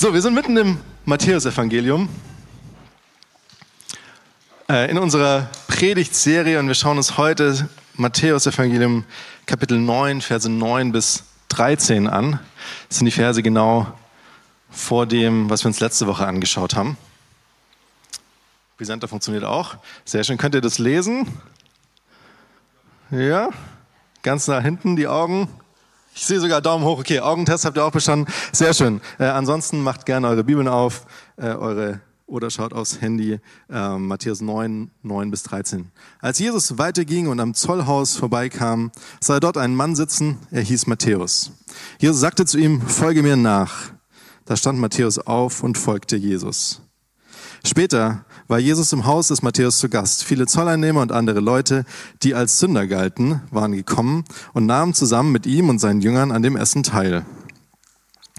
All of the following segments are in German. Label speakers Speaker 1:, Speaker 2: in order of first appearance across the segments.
Speaker 1: So, wir sind mitten im Matthäusevangelium äh, in unserer Predigtserie und wir schauen uns heute Matthäusevangelium Kapitel 9, Verse 9 bis 13 an. Das sind die Verse genau vor dem, was wir uns letzte Woche angeschaut haben. Presenter funktioniert auch. Sehr schön. Könnt ihr das lesen? Ja, ganz nach hinten die Augen. Ich sehe sogar Daumen hoch. Okay, Augentest habt ihr auch bestanden. Sehr schön. Äh, ansonsten macht gerne eure Bibeln auf, äh, eure oder schaut aufs Handy äh, Matthäus 9, 9 bis 13. Als Jesus weiterging und am Zollhaus vorbeikam, sah er dort einen Mann sitzen, er hieß Matthäus. Jesus sagte zu ihm, folge mir nach. Da stand Matthäus auf und folgte Jesus. Später war Jesus im Haus des Matthäus zu Gast. Viele Zolleinnehmer und andere Leute, die als Sünder galten, waren gekommen und nahmen zusammen mit ihm und seinen Jüngern an dem Essen teil.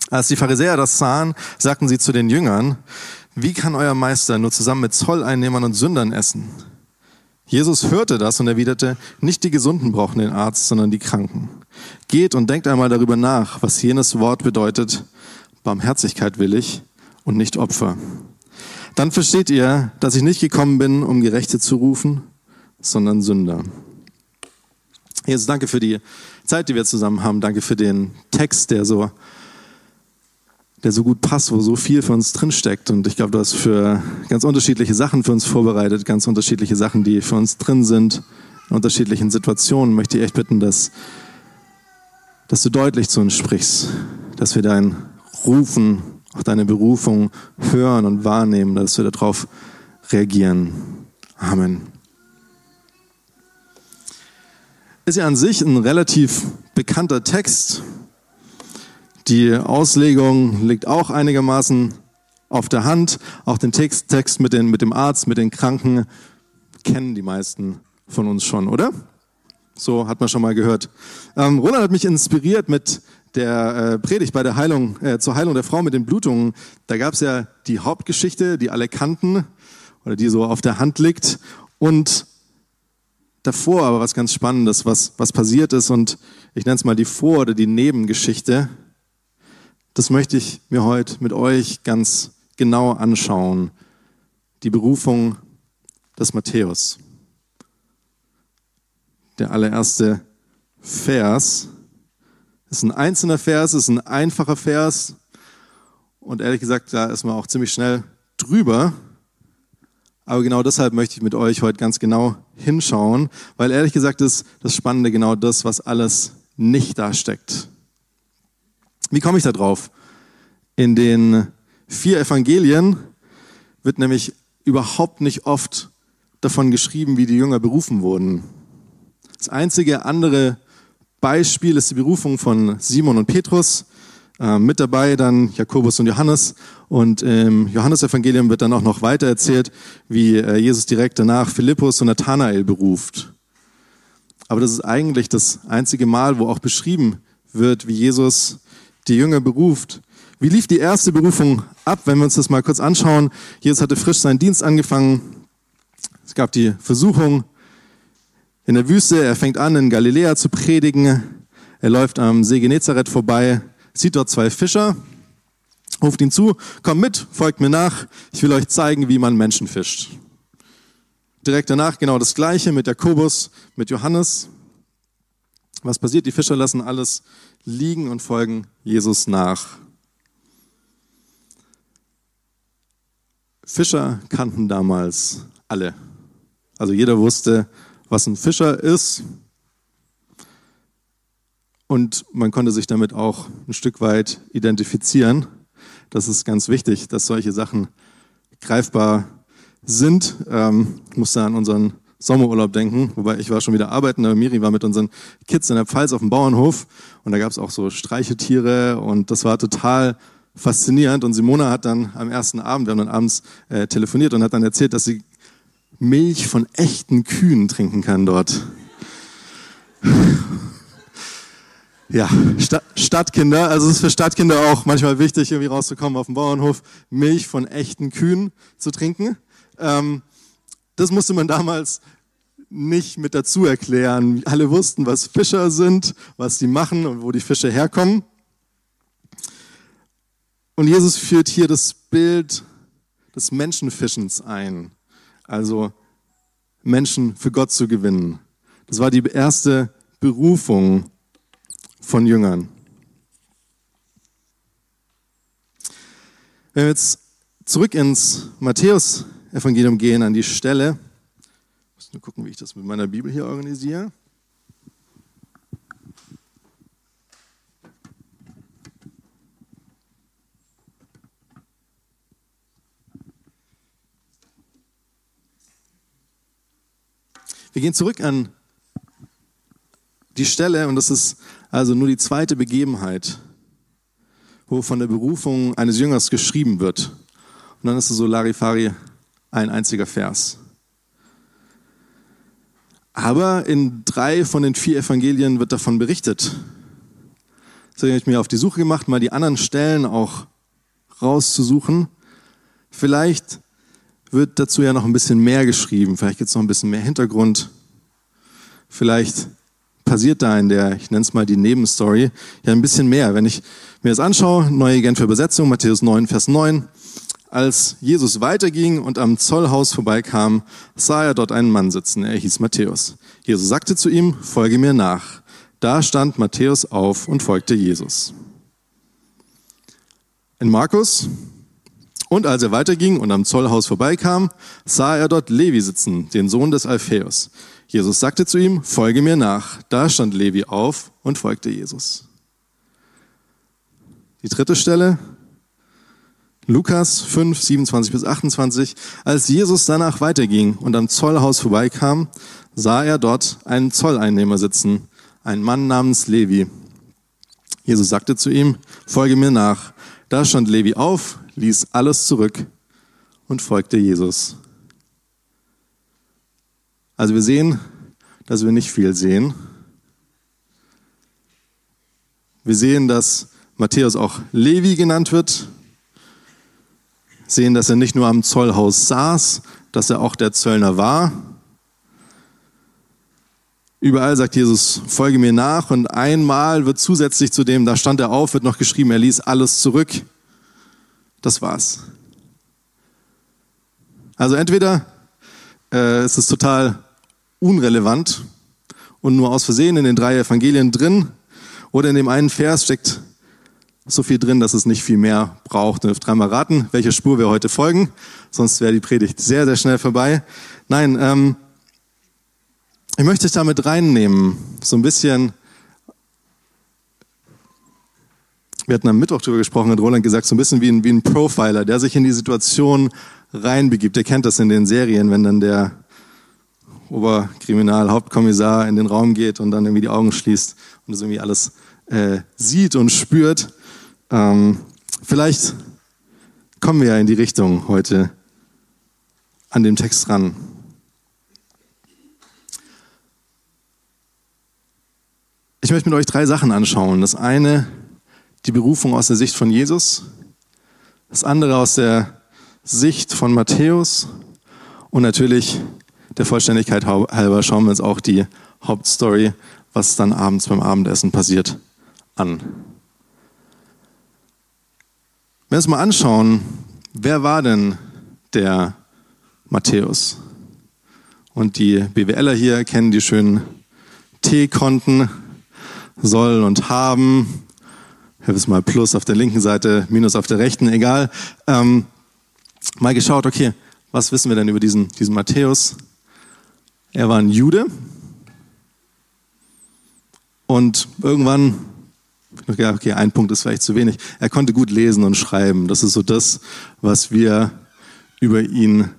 Speaker 1: Als die Pharisäer das sahen, sagten sie zu den Jüngern, wie kann euer Meister nur zusammen mit Zolleinnehmern und Sündern essen? Jesus hörte das und erwiderte, nicht die Gesunden brauchen den Arzt, sondern die Kranken. Geht und denkt einmal darüber nach, was jenes Wort bedeutet, Barmherzigkeit will ich und nicht Opfer. Dann versteht ihr, dass ich nicht gekommen bin, um Gerechte zu rufen, sondern Sünder. Jesus, danke für die Zeit, die wir zusammen haben. Danke für den Text, der so, der so gut passt, wo so viel für uns drinsteckt. Und ich glaube, du hast für ganz unterschiedliche Sachen für uns vorbereitet, ganz unterschiedliche Sachen, die für uns drin sind, in unterschiedlichen Situationen. Möchte ich echt bitten, dass, dass du deutlich zu uns sprichst, dass wir dein Rufen auch deine Berufung hören und wahrnehmen, dass wir darauf reagieren. Amen. Ist ja an sich ein relativ bekannter Text. Die Auslegung liegt auch einigermaßen auf der Hand. Auch den Text, Text mit, den, mit dem Arzt, mit den Kranken kennen die meisten von uns schon, oder? So hat man schon mal gehört. Ähm, Roland hat mich inspiriert mit der äh, Predigt bei der Heilung, äh, zur Heilung der Frau mit den Blutungen, da gab es ja die Hauptgeschichte, die alle kannten oder die so auf der Hand liegt. Und davor aber was ganz Spannendes, was, was passiert ist. Und ich nenne es mal die Vor- oder die Nebengeschichte. Das möchte ich mir heute mit euch ganz genau anschauen. Die Berufung des Matthäus. Der allererste Vers ist ein einzelner Vers, ist ein einfacher Vers. Und ehrlich gesagt, da ist man auch ziemlich schnell drüber. Aber genau deshalb möchte ich mit euch heute ganz genau hinschauen, weil ehrlich gesagt ist das Spannende genau das, was alles nicht da steckt. Wie komme ich da drauf? In den vier Evangelien wird nämlich überhaupt nicht oft davon geschrieben, wie die Jünger berufen wurden. Das einzige andere Beispiel ist die Berufung von Simon und Petrus. Äh, mit dabei dann Jakobus und Johannes. Und im Johannesevangelium wird dann auch noch weiter erzählt, wie äh, Jesus direkt danach Philippus und Nathanael beruft. Aber das ist eigentlich das einzige Mal, wo auch beschrieben wird, wie Jesus die Jünger beruft. Wie lief die erste Berufung ab, wenn wir uns das mal kurz anschauen? Jesus hatte frisch seinen Dienst angefangen. Es gab die Versuchung, in der Wüste. Er fängt an, in Galiläa zu predigen. Er läuft am See Genezareth vorbei, sieht dort zwei Fischer, ruft ihn zu, komm mit, folgt mir nach, ich will euch zeigen, wie man Menschen fischt. Direkt danach genau das Gleiche mit Jakobus, mit Johannes. Was passiert? Die Fischer lassen alles liegen und folgen Jesus nach. Fischer kannten damals alle. Also jeder wusste, was ein Fischer ist. Und man konnte sich damit auch ein Stück weit identifizieren. Das ist ganz wichtig, dass solche Sachen greifbar sind. Ähm, ich musste an unseren Sommerurlaub denken, wobei ich war schon wieder arbeiten, aber Miri war mit unseren Kids in der Pfalz auf dem Bauernhof und da gab es auch so Streichetiere und das war total faszinierend. Und Simona hat dann am ersten Abend, wir haben dann abends äh, telefoniert und hat dann erzählt, dass sie Milch von echten Kühen trinken kann dort. Ja, Sta Stadtkinder, also es ist für Stadtkinder auch manchmal wichtig, irgendwie rauszukommen auf dem Bauernhof, Milch von echten Kühen zu trinken. Ähm, das musste man damals nicht mit dazu erklären. Alle wussten, was Fischer sind, was die machen und wo die Fische herkommen. Und Jesus führt hier das Bild des Menschenfischens ein. Also Menschen für Gott zu gewinnen. Das war die erste Berufung von Jüngern. Wenn wir jetzt zurück ins Matthäus-Evangelium gehen, an die Stelle, ich muss nur gucken, wie ich das mit meiner Bibel hier organisiere. Wir gehen zurück an die Stelle, und das ist also nur die zweite Begebenheit, wo von der Berufung eines Jüngers geschrieben wird. Und dann ist es so Larifari ein einziger Vers. Aber in drei von den vier Evangelien wird davon berichtet. Deswegen habe ich mir auf die Suche gemacht, mal die anderen Stellen auch rauszusuchen. Vielleicht wird dazu ja noch ein bisschen mehr geschrieben. Vielleicht gibt es noch ein bisschen mehr Hintergrund. Vielleicht passiert da in der, ich nenne es mal die Nebenstory, ja ein bisschen mehr. Wenn ich mir das anschaue, neue Genfer Übersetzung, Matthäus 9, Vers 9. Als Jesus weiterging und am Zollhaus vorbeikam, sah er dort einen Mann sitzen. Er hieß Matthäus. Jesus sagte zu ihm, folge mir nach. Da stand Matthäus auf und folgte Jesus. In Markus und als er weiterging und am Zollhaus vorbeikam, sah er dort Levi sitzen, den Sohn des Alpheus. Jesus sagte zu ihm, folge mir nach. Da stand Levi auf und folgte Jesus. Die dritte Stelle, Lukas 5, 27 bis 28. Als Jesus danach weiterging und am Zollhaus vorbeikam, sah er dort einen Zolleinnehmer sitzen, einen Mann namens Levi. Jesus sagte zu ihm, folge mir nach. Da stand Levi auf, ließ alles zurück und folgte Jesus. Also wir sehen, dass wir nicht viel sehen. Wir sehen, dass Matthäus auch Levi genannt wird. Sehen, dass er nicht nur am Zollhaus saß, dass er auch der Zöllner war. Überall sagt Jesus, folge mir nach und einmal wird zusätzlich zu dem, da stand er auf, wird noch geschrieben, er ließ alles zurück. Das war's. Also entweder äh, ist es total unrelevant und nur aus Versehen in den drei Evangelien drin, oder in dem einen Vers steckt so viel drin, dass es nicht viel mehr braucht. Ihr dürft dreimal raten, welche Spur wir heute folgen, sonst wäre die Predigt sehr, sehr schnell vorbei. Nein, ähm, ich möchte dich damit reinnehmen, so ein bisschen wir hatten am Mittwoch darüber gesprochen, hat Roland gesagt, so ein bisschen wie ein, wie ein Profiler, der sich in die Situation reinbegibt. Der kennt das in den Serien, wenn dann der Oberkriminalhauptkommissar in den Raum geht und dann irgendwie die Augen schließt und das irgendwie alles äh, sieht und spürt. Ähm, vielleicht kommen wir ja in die Richtung heute an dem Text ran. Ich möchte mit euch drei Sachen anschauen. Das eine die Berufung aus der Sicht von Jesus, das andere aus der Sicht von Matthäus und natürlich der Vollständigkeit halber schauen wir uns auch die Hauptstory, was dann abends beim Abendessen passiert, an. Wenn wir uns mal anschauen, wer war denn der Matthäus? Und die BWLer hier kennen die schönen T-Konten, soll und haben, es mal Plus auf der linken Seite, Minus auf der rechten, egal. Ähm, mal geschaut, okay, was wissen wir denn über diesen, diesen Matthäus? Er war ein Jude und irgendwann, okay, ein Punkt ist vielleicht zu wenig, er konnte gut lesen und schreiben. Das ist so das, was wir über ihn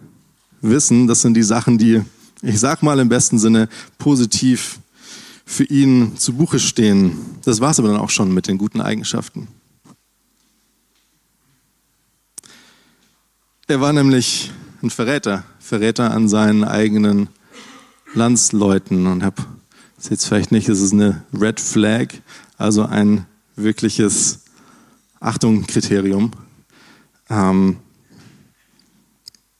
Speaker 1: wissen. Das sind die Sachen, die, ich sag mal im besten Sinne, positiv für ihn zu Buche stehen. Das war es aber dann auch schon mit den guten Eigenschaften. Er war nämlich ein Verräter, Verräter an seinen eigenen Landsleuten und habe jetzt vielleicht nicht, es ist eine Red Flag, also ein wirkliches Achtung-Kriterium. Ähm,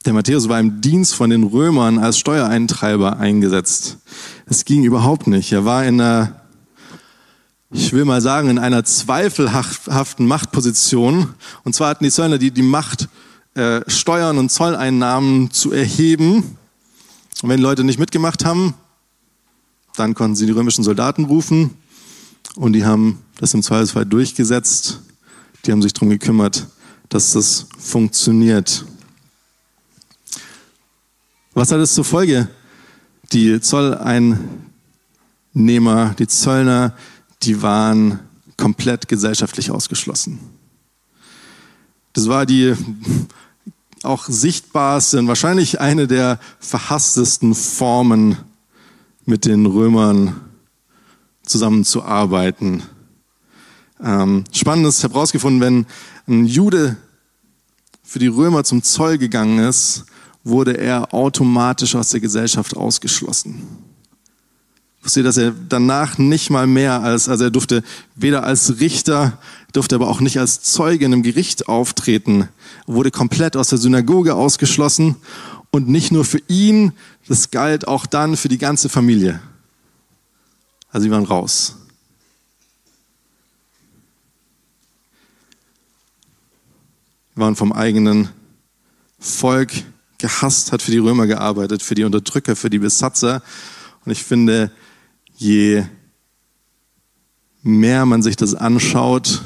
Speaker 1: der Matthäus war im Dienst von den Römern als Steuereintreiber eingesetzt. Es ging überhaupt nicht. Er war in einer ich will mal sagen, in einer zweifelhaften Machtposition. Und zwar hatten die Zöllner die, die Macht, äh, Steuern und Zolleinnahmen zu erheben. Und wenn Leute nicht mitgemacht haben, dann konnten sie die römischen Soldaten rufen und die haben das im Zweifelsfall durchgesetzt. Die haben sich darum gekümmert, dass das funktioniert. Was hat es zur Folge? Die Zolleinnehmer, die Zöllner, die waren komplett gesellschaftlich ausgeschlossen. Das war die auch sichtbarste und wahrscheinlich eine der verhasstesten Formen, mit den Römern zusammenzuarbeiten. Ähm, spannend ich habe herausgefunden, wenn ein Jude für die Römer zum Zoll gegangen ist, wurde er automatisch aus der Gesellschaft ausgeschlossen. Wisst ihr, dass er danach nicht mal mehr als, also er durfte weder als Richter, durfte aber auch nicht als Zeuge in einem Gericht auftreten, wurde komplett aus der Synagoge ausgeschlossen und nicht nur für ihn, das galt auch dann für die ganze Familie. Also sie waren raus. waren vom eigenen Volk gehasst, hat für die Römer gearbeitet, für die Unterdrücker, für die Besatzer. Und ich finde, je mehr man sich das anschaut,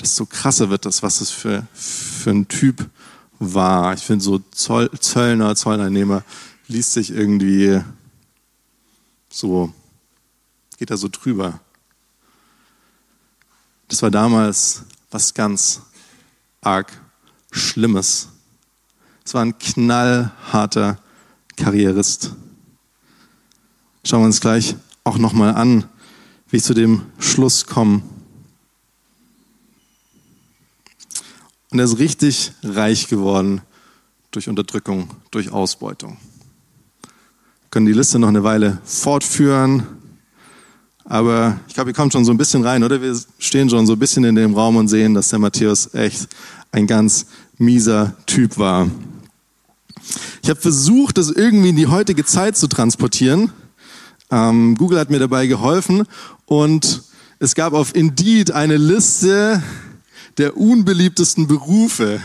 Speaker 1: desto krasser wird das, was es für, für ein Typ war. Ich finde so Zoll, Zöllner, Zollnehmer liest sich irgendwie so, geht da so drüber. Das war damals was ganz arg Schlimmes. Es war ein knallharter Karrierist. Schauen wir uns gleich auch nochmal an, wie ich zu dem Schluss komme. Und er ist richtig reich geworden durch Unterdrückung, durch Ausbeutung. Wir können die Liste noch eine Weile fortführen. Aber ich glaube, ihr kommt schon so ein bisschen rein, oder? Wir stehen schon so ein bisschen in dem Raum und sehen, dass der Matthäus echt ein ganz mieser Typ war. Ich habe versucht, das irgendwie in die heutige Zeit zu transportieren. Ähm, Google hat mir dabei geholfen und es gab auf Indeed eine Liste der unbeliebtesten Berufe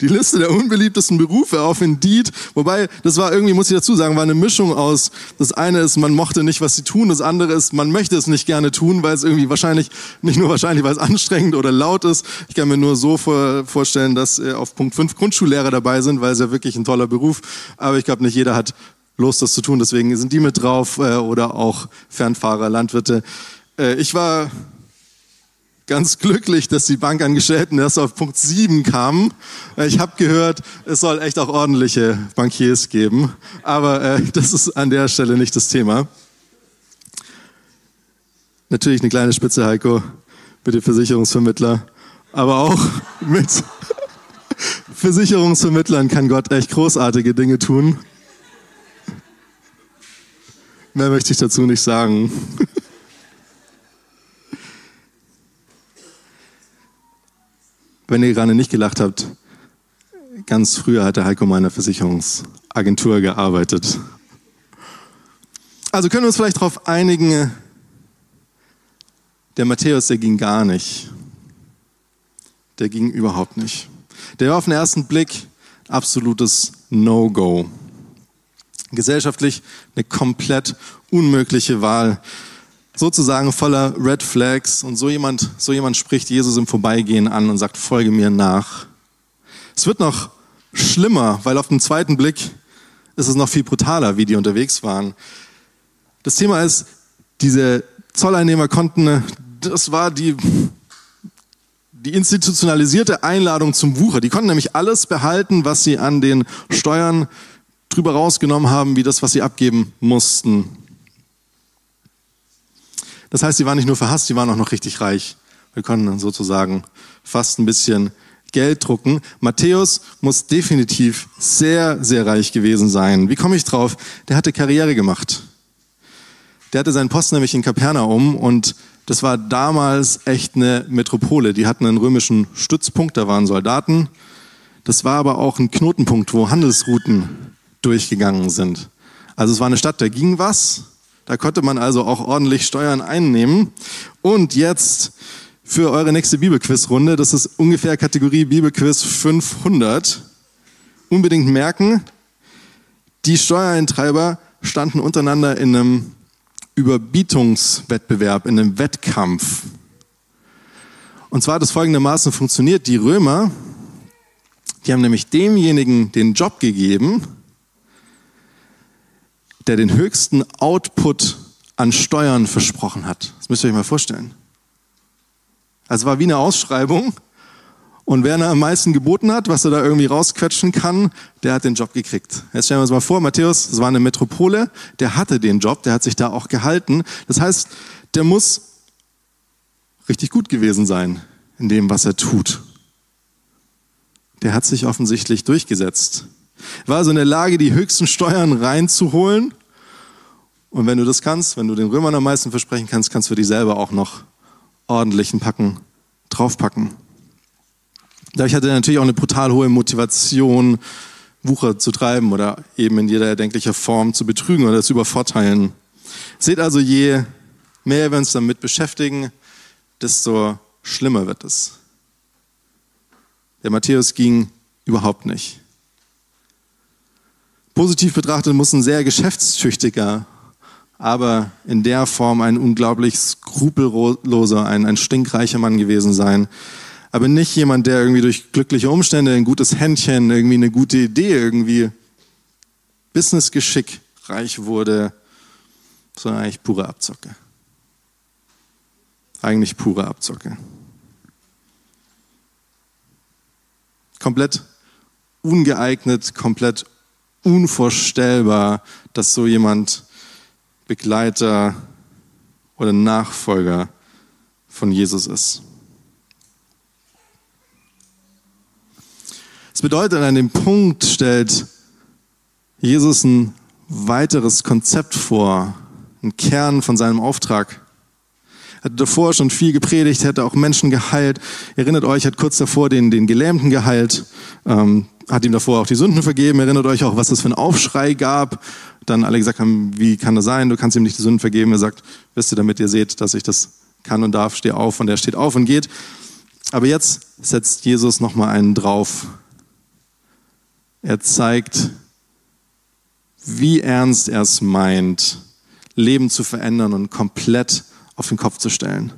Speaker 1: die Liste der unbeliebtesten Berufe auf Indeed. Wobei, das war irgendwie, muss ich dazu sagen, war eine Mischung aus, das eine ist, man mochte nicht, was sie tun, das andere ist, man möchte es nicht gerne tun, weil es irgendwie wahrscheinlich, nicht nur wahrscheinlich, weil es anstrengend oder laut ist. Ich kann mir nur so vor, vorstellen, dass äh, auf Punkt 5 Grundschullehrer dabei sind, weil es ja wirklich ein toller Beruf. Aber ich glaube, nicht jeder hat Lust, das zu tun. Deswegen sind die mit drauf äh, oder auch Fernfahrer, Landwirte. Äh, ich war ganz glücklich, dass die Bankangestellten erst auf Punkt 7 kamen. Ich habe gehört, es soll echt auch ordentliche Bankiers geben, aber äh, das ist an der Stelle nicht das Thema. Natürlich eine kleine Spitze, Heiko, bitte Versicherungsvermittler, aber auch mit Versicherungsvermittlern kann Gott echt großartige Dinge tun. Mehr möchte ich dazu nicht sagen. Wenn ihr gerade nicht gelacht habt, ganz früher hat der Heiko meiner Versicherungsagentur gearbeitet. Also können wir uns vielleicht darauf einigen, der Matthäus, der ging gar nicht. Der ging überhaupt nicht. Der war auf den ersten Blick absolutes No-Go. Gesellschaftlich eine komplett unmögliche Wahl sozusagen voller Red Flags und so jemand, so jemand spricht Jesus im Vorbeigehen an und sagt, folge mir nach. Es wird noch schlimmer, weil auf den zweiten Blick ist es noch viel brutaler, wie die unterwegs waren. Das Thema ist, diese Zolleinnehmer konnten, das war die, die institutionalisierte Einladung zum Wucher. Die konnten nämlich alles behalten, was sie an den Steuern drüber rausgenommen haben, wie das, was sie abgeben mussten. Das heißt, sie waren nicht nur verhasst, sie waren auch noch richtig reich. Wir dann sozusagen fast ein bisschen Geld drucken. Matthäus muss definitiv sehr, sehr reich gewesen sein. Wie komme ich drauf? Der hatte Karriere gemacht. Der hatte seinen Posten nämlich in Kapernaum und das war damals echt eine Metropole. Die hatten einen römischen Stützpunkt, da waren Soldaten. Das war aber auch ein Knotenpunkt, wo Handelsrouten durchgegangen sind. Also es war eine Stadt, da ging was, Da konnte man also auch ordentlich Steuern einnehmen. Und jetzt für eure nächste Bibelquiz-Runde, das ist ungefähr Kategorie Bibelquiz 500, unbedingt merken, die Steuereintreiber standen untereinander in einem Überbietungswettbewerb, in einem Wettkampf. Und zwar hat es folgendermaßen funktioniert. Die Römer, die haben nämlich demjenigen den Job gegeben, der den höchsten Output an Steuern versprochen hat. Das müsst ihr euch mal vorstellen. Also war wie eine Ausschreibung. Und wer am meisten geboten hat, was er da irgendwie rausquetschen kann, der hat den Job gekriegt. Jetzt stellen wir uns mal vor, Matthäus, das war eine Metropole, der hatte den Job, der hat sich da auch gehalten. Das heißt, der muss richtig gut gewesen sein in dem, was er tut. Der hat sich offensichtlich durchgesetzt. War also in der Lage, die höchsten Steuern reinzuholen. Und wenn du das kannst, wenn du den Römern am meisten versprechen kannst, kannst du dir selber auch noch ordentlichen Packen draufpacken. Dadurch hatte er natürlich auch eine brutal hohe Motivation, Wucher zu treiben oder eben in jeder erdenklicher Form zu betrügen oder zu übervorteilen. Seht also, je mehr wir uns damit beschäftigen, desto schlimmer wird es. Der Matthäus ging überhaupt nicht. Positiv betrachtet muss ein sehr geschäftstüchtiger, aber in der Form ein unglaublich skrupelloser, ein, ein stinkreicher Mann gewesen sein. Aber nicht jemand, der irgendwie durch glückliche Umstände, ein gutes Händchen, irgendwie eine gute Idee, irgendwie Businessgeschick reich wurde, sondern eigentlich pure Abzocke. Eigentlich pure Abzocke. Komplett ungeeignet, komplett unvorstellbar, dass so jemand Begleiter oder Nachfolger von Jesus ist. Es bedeutet, an dem Punkt stellt Jesus ein weiteres Konzept vor, einen Kern von seinem Auftrag hatte davor schon viel gepredigt, hätte auch Menschen geheilt. Erinnert euch, hat kurz davor den, den Gelähmten geheilt, ähm, hat ihm davor auch die Sünden vergeben. Erinnert euch auch, was das für ein Aufschrei gab. Dann alle gesagt haben, wie kann das sein? Du kannst ihm nicht die Sünden vergeben. Er sagt, wisst ihr, damit ihr seht, dass ich das kann und darf, steh auf. Und er steht auf und geht. Aber jetzt setzt Jesus nochmal einen drauf. Er zeigt, wie ernst er es meint, Leben zu verändern und komplett auf den Kopf zu stellen.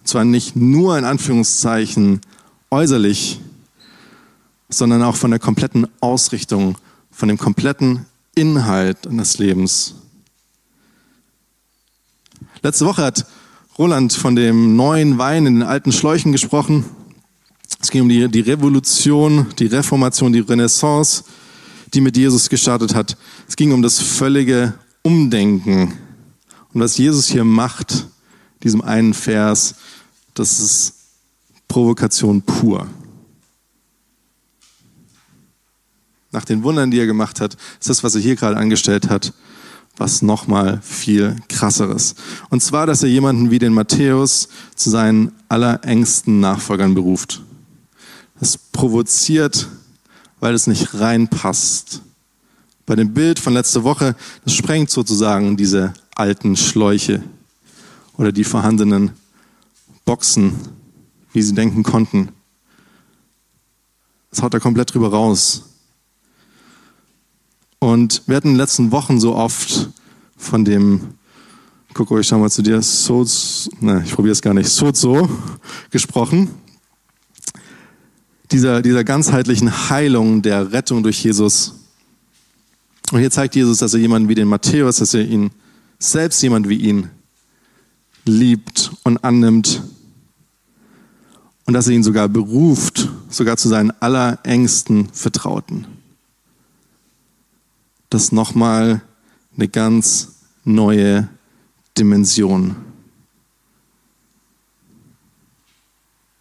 Speaker 1: Und zwar nicht nur in Anführungszeichen äußerlich, sondern auch von der kompletten Ausrichtung, von dem kompletten Inhalt des Lebens. Letzte Woche hat Roland von dem neuen Wein in den alten Schläuchen gesprochen. Es ging um die, die Revolution, die Reformation, die Renaissance, die mit Jesus gestartet hat. Es ging um das völlige Umdenken. Und was Jesus hier macht, diesem einen Vers, das ist Provokation pur. Nach den Wundern, die er gemacht hat, ist das, was er hier gerade angestellt hat, was nochmal viel krasseres. Und zwar, dass er jemanden wie den Matthäus zu seinen allerengsten Nachfolgern beruft. Das provoziert, weil es nicht reinpasst. Bei dem Bild von letzter Woche, das sprengt sozusagen diese alten Schläuche oder die vorhandenen Boxen, wie sie denken konnten. Das haut er komplett drüber raus. Und wir hatten in den letzten Wochen so oft von dem, guck euch, schau mal zu dir, so, ne, ich probiere es gar nicht, so, so gesprochen. Dieser, dieser ganzheitlichen Heilung der Rettung durch Jesus. Und hier zeigt Jesus, dass er jemanden wie den Matthäus, dass er ihn, selbst jemand wie ihn, liebt und annimmt und dass er ihn sogar beruft, sogar zu seinen allerengsten Vertrauten. Das ist nochmal eine ganz neue Dimension.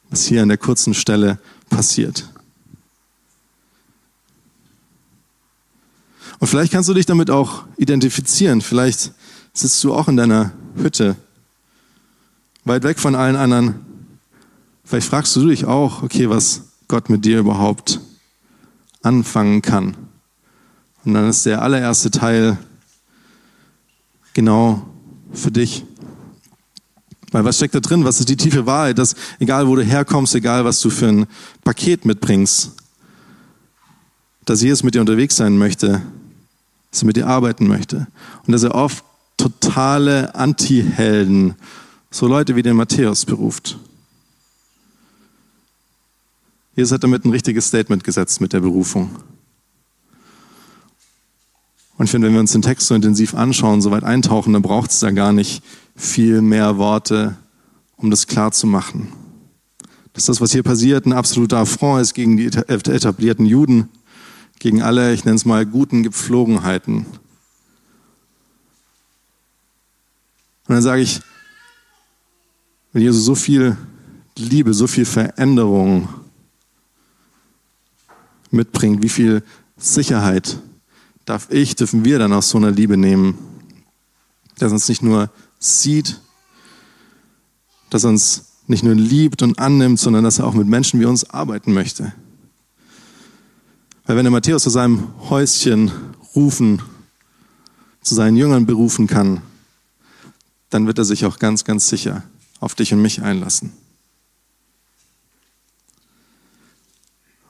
Speaker 1: Was hier an der kurzen Stelle passiert. Und vielleicht kannst du dich damit auch identifizieren. Vielleicht sitzt du auch in deiner Hütte weit weg von allen anderen. Vielleicht fragst du dich auch, okay, was Gott mit dir überhaupt anfangen kann. Und dann ist der allererste Teil genau für dich. Weil was steckt da drin? Was ist die tiefe Wahrheit? Dass egal wo du herkommst, egal was du für ein Paket mitbringst, dass Jesus mit dir unterwegs sein möchte, dass er mit dir arbeiten möchte. Und dass er oft totale Anti-Helden, so Leute wie den Matthäus beruft. Jesus hat damit ein richtiges Statement gesetzt mit der Berufung. Und ich finde, wenn wir uns den Text so intensiv anschauen, so weit eintauchen, dann braucht es da gar nicht viel mehr Worte, um das klar zu machen. Dass das, was hier passiert, ein absoluter Affront ist gegen die etablierten Juden, gegen alle, ich nenne es mal, guten Gepflogenheiten. Und dann sage ich, wenn Jesus so viel Liebe, so viel Veränderung mitbringt, wie viel Sicherheit darf ich, dürfen wir dann aus so einer Liebe nehmen, dass uns nicht nur sieht, dass uns nicht nur liebt und annimmt, sondern dass er auch mit Menschen wie uns arbeiten möchte. Weil wenn der Matthäus zu seinem Häuschen rufen, zu seinen Jüngern berufen kann, dann wird er sich auch ganz, ganz sicher auf dich und mich einlassen.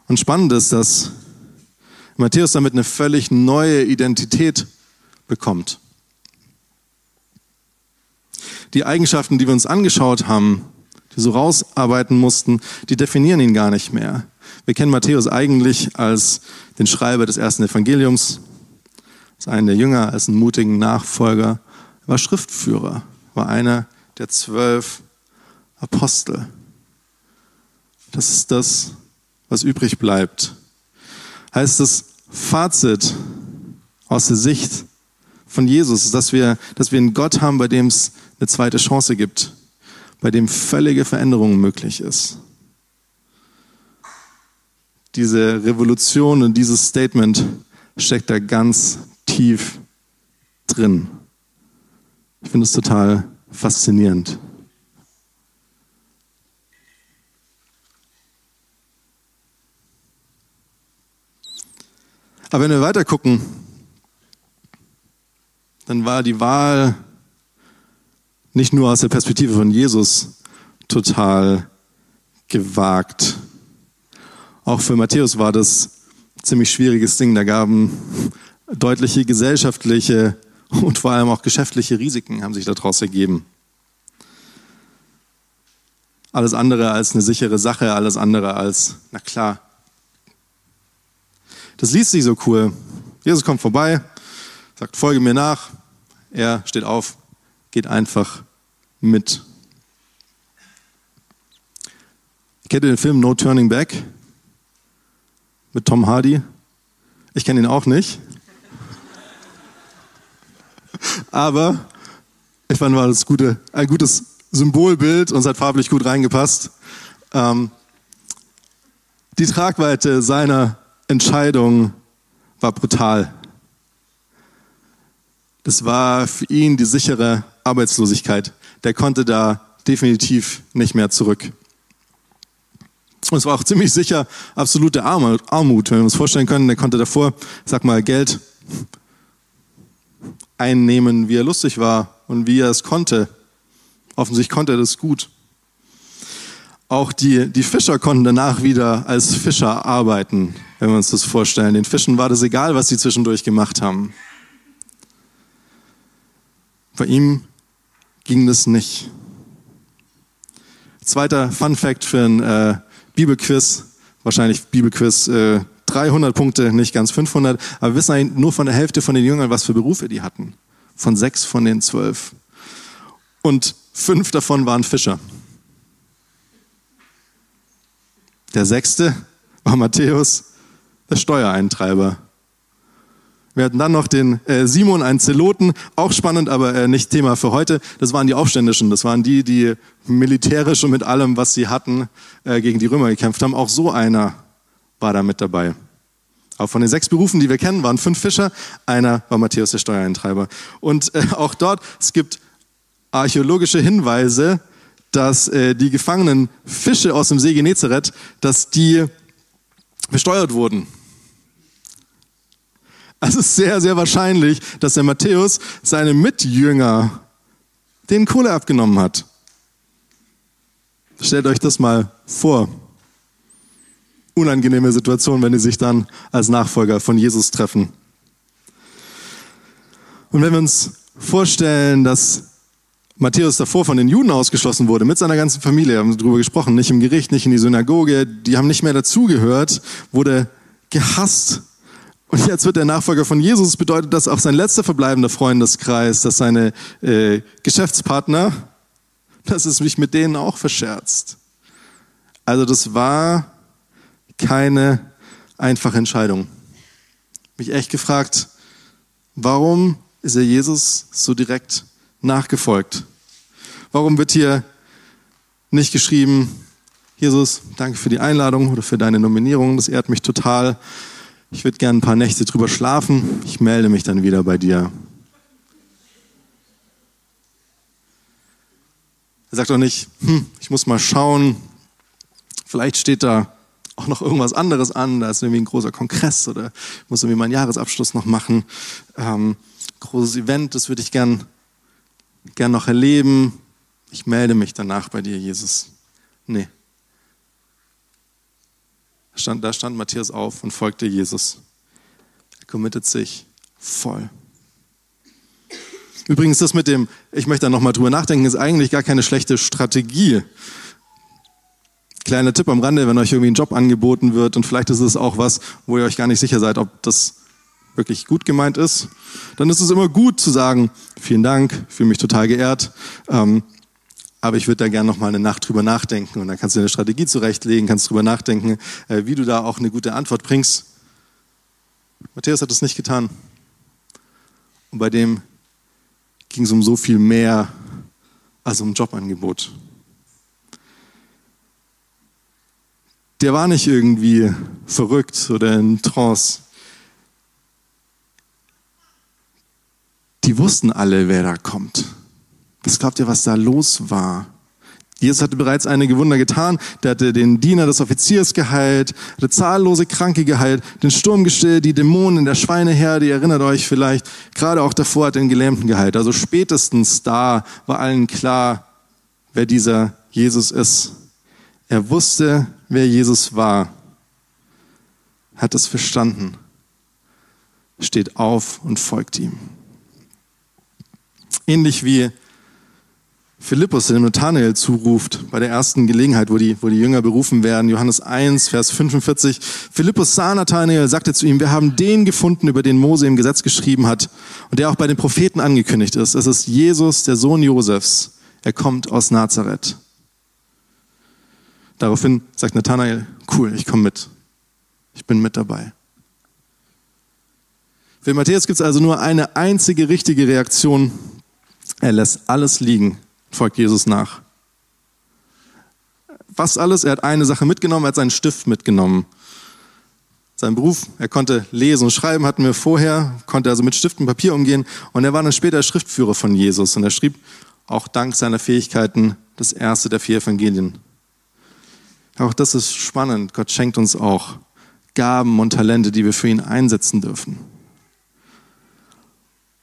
Speaker 1: Und spannend ist, dass Matthäus damit eine völlig neue Identität bekommt. Die Eigenschaften, die wir uns angeschaut haben, die so rausarbeiten mussten, die definieren ihn gar nicht mehr. Wir kennen Matthäus eigentlich als den Schreiber des ersten Evangeliums, als einen der Jünger, als einen mutigen Nachfolger. Er war Schriftführer, war einer der zwölf Apostel. Das ist das, was übrig bleibt. Heißt das Fazit aus der Sicht von Jesus, dass wir, dass wir einen Gott haben, bei dem es eine zweite Chance gibt, bei dem völlige Veränderung möglich ist. Diese Revolution und dieses Statement steckt da ganz tief drin. Ich finde es total faszinierend. Aber wenn wir weiter gucken, dann war die Wahl nicht nur aus der Perspektive von Jesus total gewagt. Auch für Matthäus war das ein ziemlich schwieriges Ding. Da gaben deutliche gesellschaftliche und vor allem auch geschäftliche Risiken haben sich daraus ergeben. Alles andere als eine sichere Sache, alles andere als, na klar, das liest sich so cool. Jesus kommt vorbei, sagt, folge mir nach. Er steht auf, geht einfach mit. Kennt ihr den Film No Turning Back mit Tom Hardy? Ich kenne ihn auch nicht. Aber ich fand, war das gute, ein gutes Symbolbild und es hat farblich gut reingepasst. Ähm, die Tragweite seiner Entscheidung war brutal. Das war für ihn die sichere Arbeitslosigkeit. Der konnte da definitiv nicht mehr zurück. Und es war auch ziemlich sicher absolute Armut, wenn wir uns vorstellen können. Der konnte davor, sag mal, Geld einnehmen, wie er lustig war und wie er es konnte. Offensichtlich konnte er das gut. Auch die, die Fischer konnten danach wieder als Fischer arbeiten, wenn wir uns das vorstellen. Den Fischen war das egal, was sie zwischendurch gemacht haben. Bei ihm ging das nicht. Zweiter Fun Fact für ein äh, Bibelquiz, wahrscheinlich Bibelquiz äh, 300 Punkte, nicht ganz 500, aber wir wissen eigentlich nur von der Hälfte von den Jüngern, was für Berufe die hatten. Von sechs von den zwölf. Und fünf davon waren Fischer. Der sechste war Matthäus, der Steuereintreiber. Wir hatten dann noch den äh, Simon, einen Zeloten, auch spannend, aber äh, nicht Thema für heute. Das waren die Aufständischen, das waren die, die militärisch und mit allem, was sie hatten, äh, gegen die Römer gekämpft haben. Auch so einer war da mit dabei. Auch von den sechs Berufen, die wir kennen, waren fünf Fischer, einer war Matthäus, der Steuereintreiber. Und auch dort, es gibt archäologische Hinweise, dass äh, die gefangenen Fische aus dem See Genezareth, dass die besteuert wurden. Also es ist sehr, sehr wahrscheinlich, dass der Matthäus seine Mitjünger den Kohle abgenommen hat. Stellt euch das mal vor. Unangenehme Situation, wenn die sich dann als Nachfolger von Jesus treffen. Und wenn wir uns vorstellen, dass Matthäus davor von den Juden ausgeschlossen wurde, mit seiner ganzen Familie, haben darüber gesprochen, nicht im Gericht, nicht in die Synagoge, die haben nicht mehr dazugehört, wurde gehasst. Und jetzt wird der Nachfolger von Jesus, bedeutet das auch sein letzter verbleibender Freundeskreis, dass seine äh, Geschäftspartner, dass es mich mit denen auch verscherzt. Also das war keine einfache Entscheidung. Mich echt gefragt, warum ist er Jesus so direkt nachgefolgt? Warum wird hier nicht geschrieben, Jesus, danke für die Einladung oder für deine Nominierung, das ehrt mich total. Ich würde gerne ein paar Nächte drüber schlafen, ich melde mich dann wieder bei dir. Er sagt auch nicht, hm, ich muss mal schauen, vielleicht steht da auch noch irgendwas anderes an, da ist irgendwie ein großer Kongress oder ich muss irgendwie meinen Jahresabschluss noch machen. Ähm, großes Event, das würde ich gern, gern noch erleben. Ich melde mich danach bei dir, Jesus. Nee. Da stand, da stand Matthias auf und folgte Jesus. Er committet sich voll. Übrigens, das mit dem, ich möchte da nochmal drüber nachdenken, ist eigentlich gar keine schlechte Strategie. Kleiner Tipp am Rande, wenn euch irgendwie ein Job angeboten wird und vielleicht ist es auch was, wo ihr euch gar nicht sicher seid, ob das wirklich gut gemeint ist, dann ist es immer gut zu sagen, vielen Dank, fühle mich total geehrt, ähm, aber ich würde da gerne noch mal eine Nacht drüber nachdenken und dann kannst du eine Strategie zurechtlegen, kannst drüber nachdenken, äh, wie du da auch eine gute Antwort bringst. Matthäus hat das nicht getan. Und bei dem ging es um so viel mehr als um Jobangebot. Der war nicht irgendwie verrückt oder in Trance. Die wussten alle, wer da kommt. Was glaubt ihr, was da los war? Jesus hatte bereits einige Wunder getan. Der hatte den Diener des Offiziers geheilt, hatte zahllose Kranke geheilt, den Sturm gestillt, die Dämonen in der Schweineherde, ihr erinnert euch vielleicht, gerade auch davor hat er den Gelähmten geheilt. Also spätestens da war allen klar, wer dieser Jesus ist. Er wusste, wer Jesus war, hat es verstanden, steht auf und folgt ihm. Ähnlich wie Philippus dem Nathanael zuruft bei der ersten Gelegenheit, wo die, wo die Jünger berufen werden. Johannes 1, Vers 45. Philippus sah Nathanael, sagte zu ihm, wir haben den gefunden, über den Mose im Gesetz geschrieben hat und der auch bei den Propheten angekündigt ist. Es ist Jesus, der Sohn Josefs. Er kommt aus Nazareth. Daraufhin sagt Nathanael, cool, ich komme mit. Ich bin mit dabei. Für Matthäus gibt es also nur eine einzige richtige Reaktion. Er lässt alles liegen folgt Jesus nach. Was alles? Er hat eine Sache mitgenommen, er hat seinen Stift mitgenommen. Sein Beruf, er konnte lesen und schreiben, hatten wir vorher, konnte also mit Stift und Papier umgehen und er war dann später Schriftführer von Jesus und er schrieb auch dank seiner Fähigkeiten das erste der vier Evangelien. Auch das ist spannend. Gott schenkt uns auch Gaben und Talente, die wir für ihn einsetzen dürfen.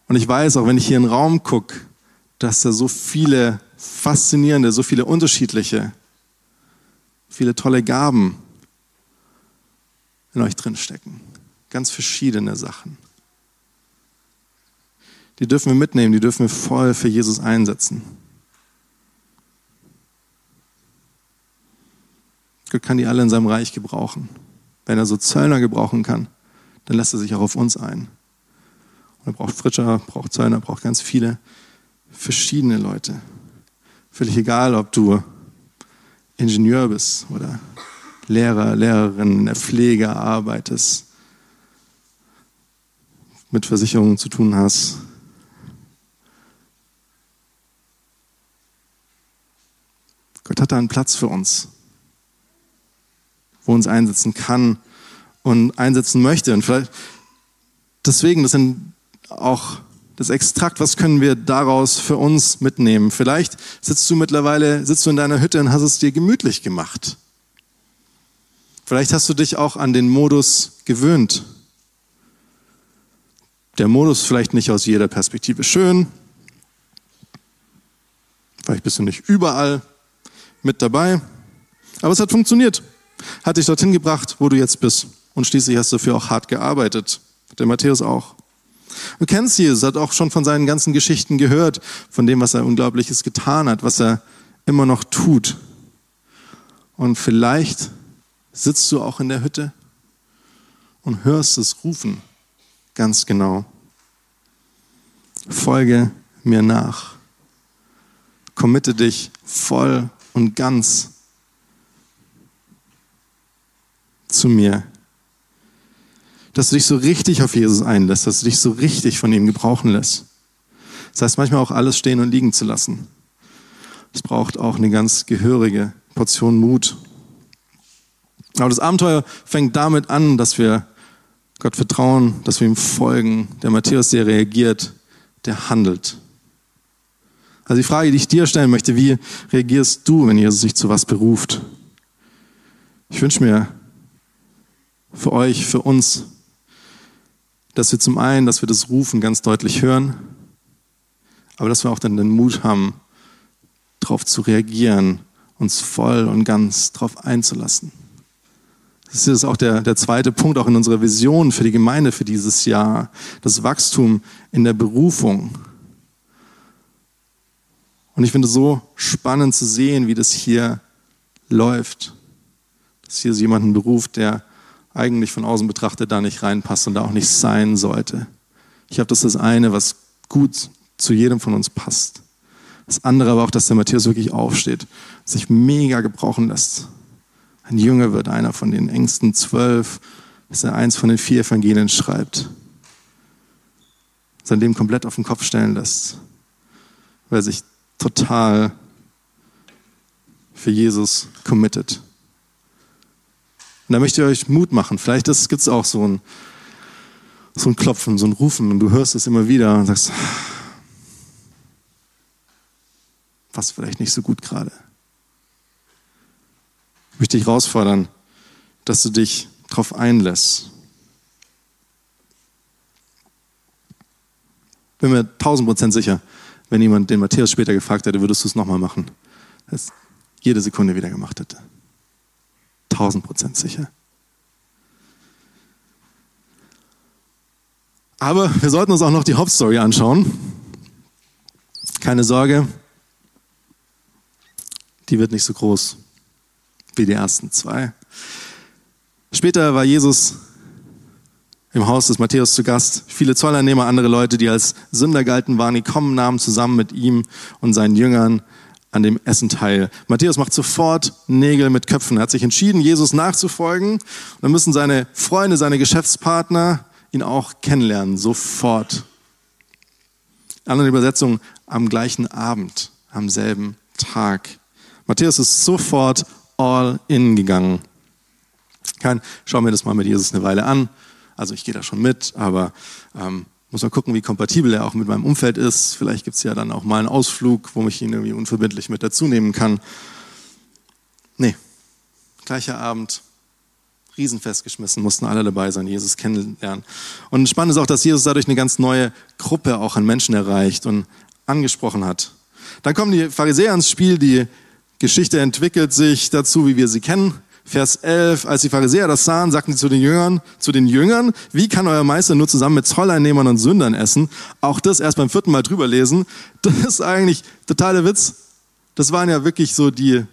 Speaker 1: Und ich weiß, auch wenn ich hier in den Raum gucke, dass da so viele faszinierende, so viele unterschiedliche, viele tolle Gaben in euch drin stecken. Ganz verschiedene Sachen. Die dürfen wir mitnehmen, die dürfen wir voll für Jesus einsetzen. Gott kann die alle in seinem Reich gebrauchen. Wenn er so Zöllner gebrauchen kann, dann lässt er sich auch auf uns ein. Und er braucht Fritscher, braucht Zöllner, braucht ganz viele verschiedene Leute. Völlig egal, ob du Ingenieur bist oder Lehrer, Lehrerin, in der Pflege arbeitest, mit Versicherungen zu tun hast. Gott hat da einen Platz für uns, wo uns einsetzen kann und einsetzen möchte. Und vielleicht deswegen, das sind auch das Extrakt, was können wir daraus für uns mitnehmen? Vielleicht sitzt du mittlerweile, sitzt du in deiner Hütte und hast es dir gemütlich gemacht. Vielleicht hast du dich auch an den Modus gewöhnt. Der Modus vielleicht nicht aus jeder Perspektive schön. Vielleicht bist du nicht überall mit dabei, aber es hat funktioniert. Hat dich dorthin gebracht, wo du jetzt bist. Und schließlich hast du dafür auch hart gearbeitet. Der Matthäus auch. Du kennst Jesus, hat auch schon von seinen ganzen Geschichten gehört, von dem, was er Unglaubliches getan hat, was er immer noch tut. Und vielleicht sitzt du auch in der Hütte und hörst es rufen, ganz genau. Folge mir nach. Committe dich voll und ganz zu mir. Dass du dich so richtig auf Jesus einlässt, dass du dich so richtig von ihm gebrauchen lässt. Das heißt manchmal auch alles stehen und liegen zu lassen. Es braucht auch eine ganz gehörige Portion Mut. Aber das Abenteuer fängt damit an, dass wir Gott vertrauen, dass wir ihm folgen. Der Matthäus, der reagiert, der handelt. Also die Frage, die ich dir stellen möchte, wie reagierst du, wenn Jesus sich zu was beruft? Ich wünsche mir für euch, für uns, dass wir zum einen, dass wir das Rufen ganz deutlich hören, aber dass wir auch dann den Mut haben, darauf zu reagieren, uns voll und ganz darauf einzulassen. Das ist auch der, der zweite Punkt, auch in unserer Vision für die Gemeinde für dieses Jahr. Das Wachstum in der Berufung. Und ich finde es so spannend zu sehen, wie das hier läuft. Dass hier jemanden beruft, der eigentlich von außen betrachtet da nicht reinpasst und da auch nicht sein sollte. Ich glaube, das ist das eine, was gut zu jedem von uns passt. Das andere aber auch, dass der Matthäus wirklich aufsteht, sich mega gebrauchen lässt. Ein Jünger wird, einer von den engsten zwölf, dass er eins von den vier Evangelien schreibt. Sein Leben komplett auf den Kopf stellen lässt, weil er sich total für Jesus committet. Und da möchte ich euch Mut machen. Vielleicht gibt es auch so ein, so ein Klopfen, so ein Rufen und du hörst es immer wieder und sagst, was vielleicht nicht so gut gerade. Ich möchte dich herausfordern, dass du dich darauf einlässt. Bin mir tausend Prozent sicher, wenn jemand den Matthäus später gefragt hätte, würdest du es nochmal machen. Das jede Sekunde wieder gemacht hätte tausend Prozent sicher. Aber wir sollten uns auch noch die Hauptstory anschauen. Keine Sorge, die wird nicht so groß wie die ersten zwei. Später war Jesus im Haus des Matthäus zu Gast. Viele Zolleinnehmer, andere Leute, die als Sünder galten, waren gekommen, nahmen zusammen mit ihm und seinen Jüngern an dem Essen teil. Matthäus macht sofort Nägel mit Köpfen. Er hat sich entschieden, Jesus nachzufolgen. Und dann müssen seine Freunde, seine Geschäftspartner ihn auch kennenlernen, sofort. Andere Übersetzung, am gleichen Abend, am selben Tag. Matthäus ist sofort all in gegangen. Kein, schau mir das mal mit Jesus eine Weile an. Also ich gehe da schon mit, aber ähm, muss man gucken, wie kompatibel er auch mit meinem Umfeld ist. Vielleicht gibt es ja dann auch mal einen Ausflug, wo ich ihn irgendwie unverbindlich mit dazu nehmen kann. Nee, gleicher Abend, Riesenfest geschmissen, mussten alle dabei sein, Jesus kennenlernen. Und spannend ist auch, dass Jesus dadurch eine ganz neue Gruppe auch an Menschen erreicht und angesprochen hat. Dann kommen die Pharisäer ins Spiel, die Geschichte entwickelt sich dazu, wie wir sie kennen. Vers 11, als die Pharisäer das sahen, sagten sie zu den Jüngern, zu den Jüngern, wie kann euer Meister nur zusammen mit Zolleinnehmern und Sündern essen? Auch das erst beim vierten Mal drüber lesen. Das ist eigentlich totaler Witz. Das waren ja wirklich so die,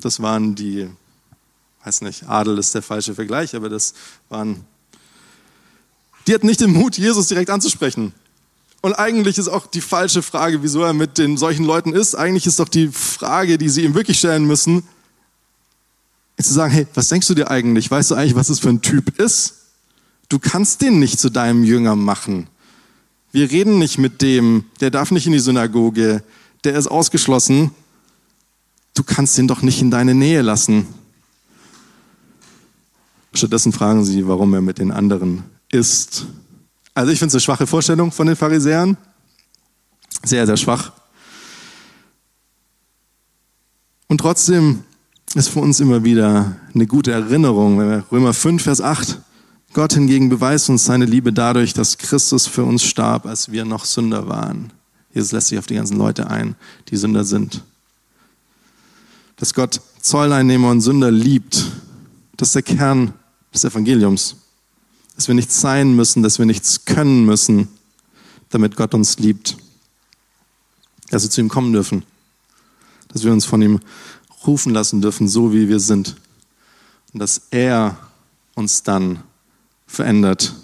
Speaker 1: das waren die, weiß nicht, Adel ist der falsche Vergleich, aber das waren, die hatten nicht den Mut, Jesus direkt anzusprechen. Und eigentlich ist auch die falsche Frage, wieso er mit den solchen Leuten ist. Eigentlich ist doch die Frage, die sie ihm wirklich stellen müssen, zu sagen, hey, was denkst du dir eigentlich? Weißt du eigentlich, was es für ein Typ ist? Du kannst den nicht zu deinem Jünger machen. Wir reden nicht mit dem, der darf nicht in die Synagoge, der ist ausgeschlossen. Du kannst den doch nicht in deine Nähe lassen. Stattdessen fragen sie, warum er mit den anderen ist. Also ich finde es eine schwache Vorstellung von den Pharisäern. Sehr, sehr schwach. Und trotzdem ist für uns immer wieder eine gute Erinnerung. Römer 5, Vers 8. Gott hingegen beweist uns seine Liebe dadurch, dass Christus für uns starb, als wir noch Sünder waren. Jesus lässt sich auf die ganzen Leute ein, die Sünder sind. Dass Gott Zolleinnehmer und Sünder liebt, das ist der Kern des Evangeliums. Dass wir nichts sein müssen, dass wir nichts können müssen, damit Gott uns liebt. Dass wir zu ihm kommen dürfen. Dass wir uns von ihm rufen lassen dürfen, so wie wir sind. Und dass er uns dann verändert.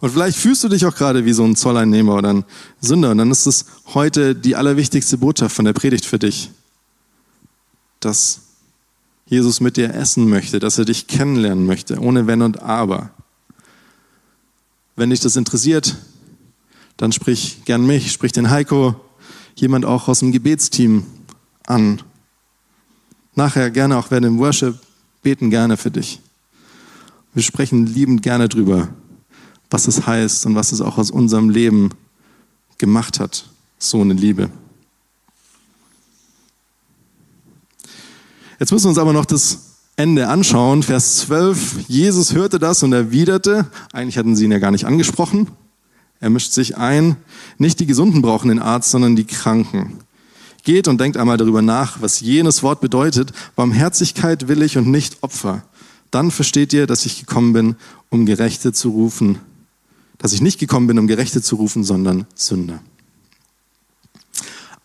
Speaker 1: Und vielleicht fühlst du dich auch gerade wie so ein Zolleinnehmer oder ein Sünder. Und dann ist es heute die allerwichtigste Botschaft von der Predigt für dich, dass Jesus mit dir essen möchte, dass er dich kennenlernen möchte, ohne Wenn und Aber. Wenn dich das interessiert, dann sprich gern mich, sprich den Heiko, jemand auch aus dem Gebetsteam an. Nachher gerne auch während dem Worship beten gerne für dich. Wir sprechen liebend gerne drüber, was es heißt und was es auch aus unserem Leben gemacht hat, so eine Liebe. Jetzt müssen wir uns aber noch das Ende anschauen. Vers 12. Jesus hörte das und erwiderte, eigentlich hatten sie ihn ja gar nicht angesprochen. Er mischt sich ein. Nicht die Gesunden brauchen den Arzt, sondern die Kranken. Geht und denkt einmal darüber nach, was jenes Wort bedeutet. Barmherzigkeit will ich und nicht Opfer. Dann versteht ihr, dass ich gekommen bin, um Gerechte zu rufen. Dass ich nicht gekommen bin, um Gerechte zu rufen, sondern Sünder.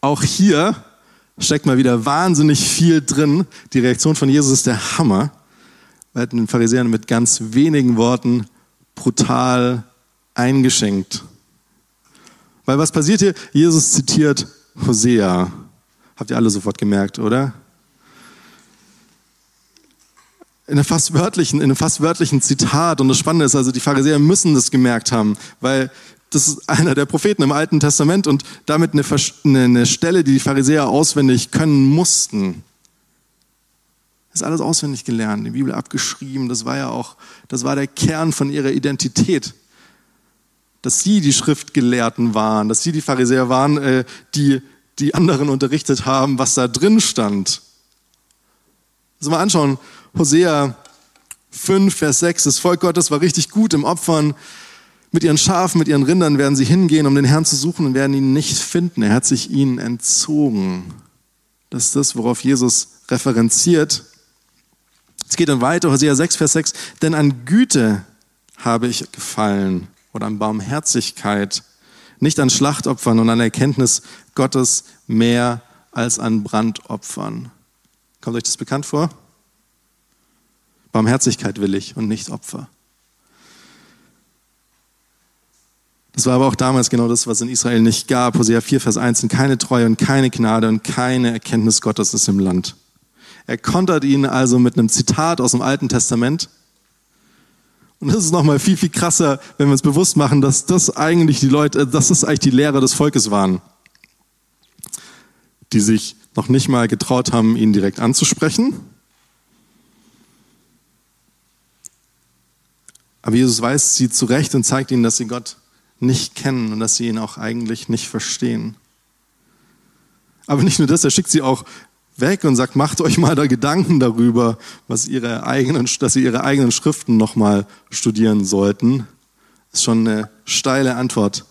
Speaker 1: Auch hier steckt mal wieder wahnsinnig viel drin. Die Reaktion von Jesus ist der Hammer. Er hat den Pharisäern mit ganz wenigen Worten brutal eingeschenkt. Weil was passiert hier? Jesus zitiert Hosea. Habt ihr alle sofort gemerkt, oder? In einem fast wörtlichen, in einem fast wörtlichen Zitat. Und das Spannende ist also, die Pharisäer müssen das gemerkt haben, weil das ist einer der Propheten im Alten Testament und damit eine, eine Stelle, die die Pharisäer auswendig können mussten. Das ist alles auswendig gelernt, die Bibel abgeschrieben. Das war ja auch, das war der Kern von ihrer Identität. Dass sie die Schriftgelehrten waren, dass sie die Pharisäer waren, äh, die die anderen unterrichtet haben, was da drin stand. Also mal anschauen, Hosea 5, Vers 6, das Volk Gottes war richtig gut im Opfern, mit ihren Schafen, mit ihren Rindern werden sie hingehen, um den Herrn zu suchen und werden ihn nicht finden. Er hat sich ihnen entzogen. Das ist das, worauf Jesus referenziert. Es geht dann weiter, Hosea 6, Vers 6. Denn an Güte habe ich gefallen oder an Barmherzigkeit, nicht an Schlachtopfern und an Erkenntnis Gottes mehr als an Brandopfern. Kommt euch das bekannt vor? Barmherzigkeit will ich und nicht Opfer. Das war aber auch damals genau das, was in Israel nicht gab. Hosea 4, Vers 1, keine Treue und keine Gnade und keine Erkenntnis Gottes ist im Land. Er kontert ihn also mit einem Zitat aus dem Alten Testament. Und das ist nochmal viel, viel krasser, wenn wir uns bewusst machen, dass das eigentlich die Leute, dass das eigentlich die Lehrer des Volkes waren, die sich noch nicht mal getraut haben, ihn direkt anzusprechen. Aber Jesus weist sie zurecht und zeigt ihnen, dass sie Gott nicht kennen und dass sie ihn auch eigentlich nicht verstehen. Aber nicht nur das, er schickt sie auch weg und sagt, macht euch mal da Gedanken darüber, was ihre eigenen, dass sie ihre eigenen Schriften nochmal studieren sollten. Das ist schon eine steile Antwort.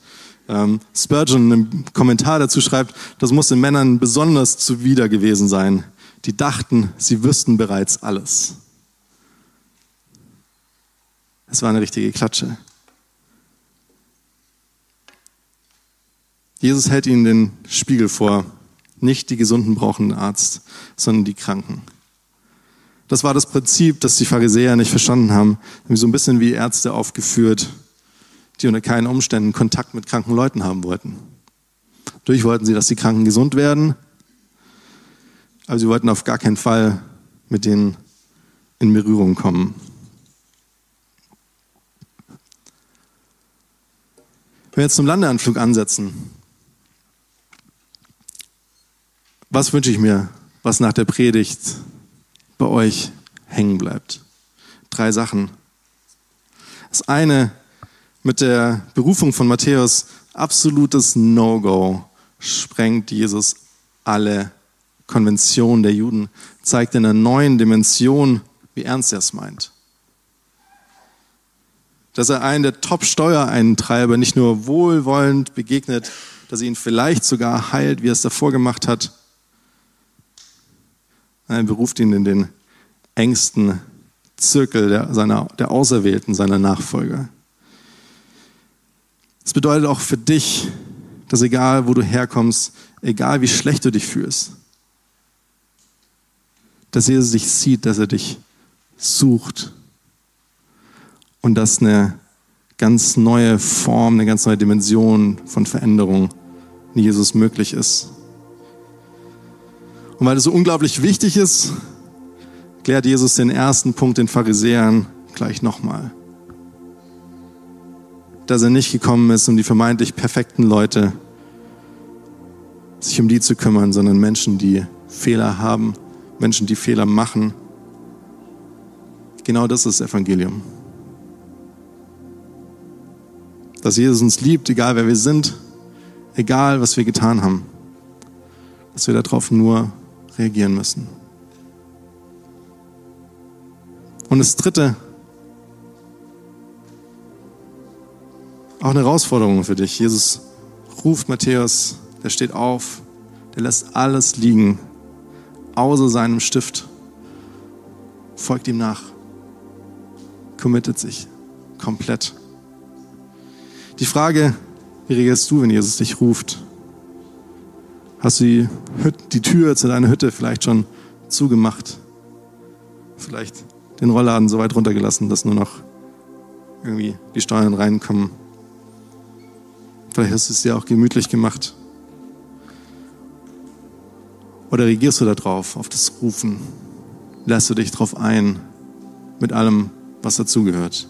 Speaker 1: Ähm, Spurgeon im Kommentar dazu schreibt, das muss den Männern besonders zuwider gewesen sein. Die dachten, sie wüssten bereits alles. Es war eine richtige Klatsche. Jesus hält ihnen den Spiegel vor. Nicht die Gesunden brauchen einen Arzt, sondern die Kranken. Das war das Prinzip, das die Pharisäer nicht verstanden haben. haben so ein bisschen wie Ärzte aufgeführt, die unter keinen Umständen Kontakt mit kranken Leuten haben wollten. Durch wollten sie, dass die Kranken gesund werden, aber sie wollten auf gar keinen Fall mit denen in Berührung kommen. Wenn wir jetzt zum Landeanflug ansetzen, Was wünsche ich mir, was nach der Predigt bei euch hängen bleibt? Drei Sachen. Das eine mit der Berufung von Matthäus, absolutes No-Go, sprengt Jesus alle Konventionen der Juden, zeigt in einer neuen Dimension, wie ernst er es meint. dass er einen der Top-Steuereintreiber nicht nur wohlwollend begegnet, dass er ihn vielleicht sogar heilt, wie er es davor gemacht hat. Er beruft ihn in den engsten Zirkel der, seiner, der Auserwählten, seiner Nachfolger. Das bedeutet auch für dich, dass egal wo du herkommst, egal wie schlecht du dich fühlst, dass Jesus dich sieht, dass er dich sucht und dass eine ganz neue Form, eine ganz neue Dimension von Veränderung in Jesus möglich ist. Und weil das so unglaublich wichtig ist, klärt Jesus den ersten Punkt den Pharisäern gleich nochmal. Dass er nicht gekommen ist, um die vermeintlich perfekten Leute sich um die zu kümmern, sondern Menschen, die Fehler haben, Menschen, die Fehler machen. Genau das ist das Evangelium. Dass Jesus uns liebt, egal wer wir sind, egal was wir getan haben. Dass wir darauf nur reagieren müssen. Und das Dritte, auch eine Herausforderung für dich. Jesus ruft Matthäus, der steht auf, der lässt alles liegen, außer seinem Stift, folgt ihm nach, committet sich komplett. Die Frage, wie reagierst du, wenn Jesus dich ruft? Hast du die, Hütte, die Tür zu deiner Hütte vielleicht schon zugemacht? Vielleicht den Rollladen so weit runtergelassen, dass nur noch irgendwie die Steuern reinkommen. Vielleicht hast du es dir auch gemütlich gemacht. Oder reagierst du darauf, auf das Rufen? Lässt du dich darauf ein, mit allem, was dazugehört?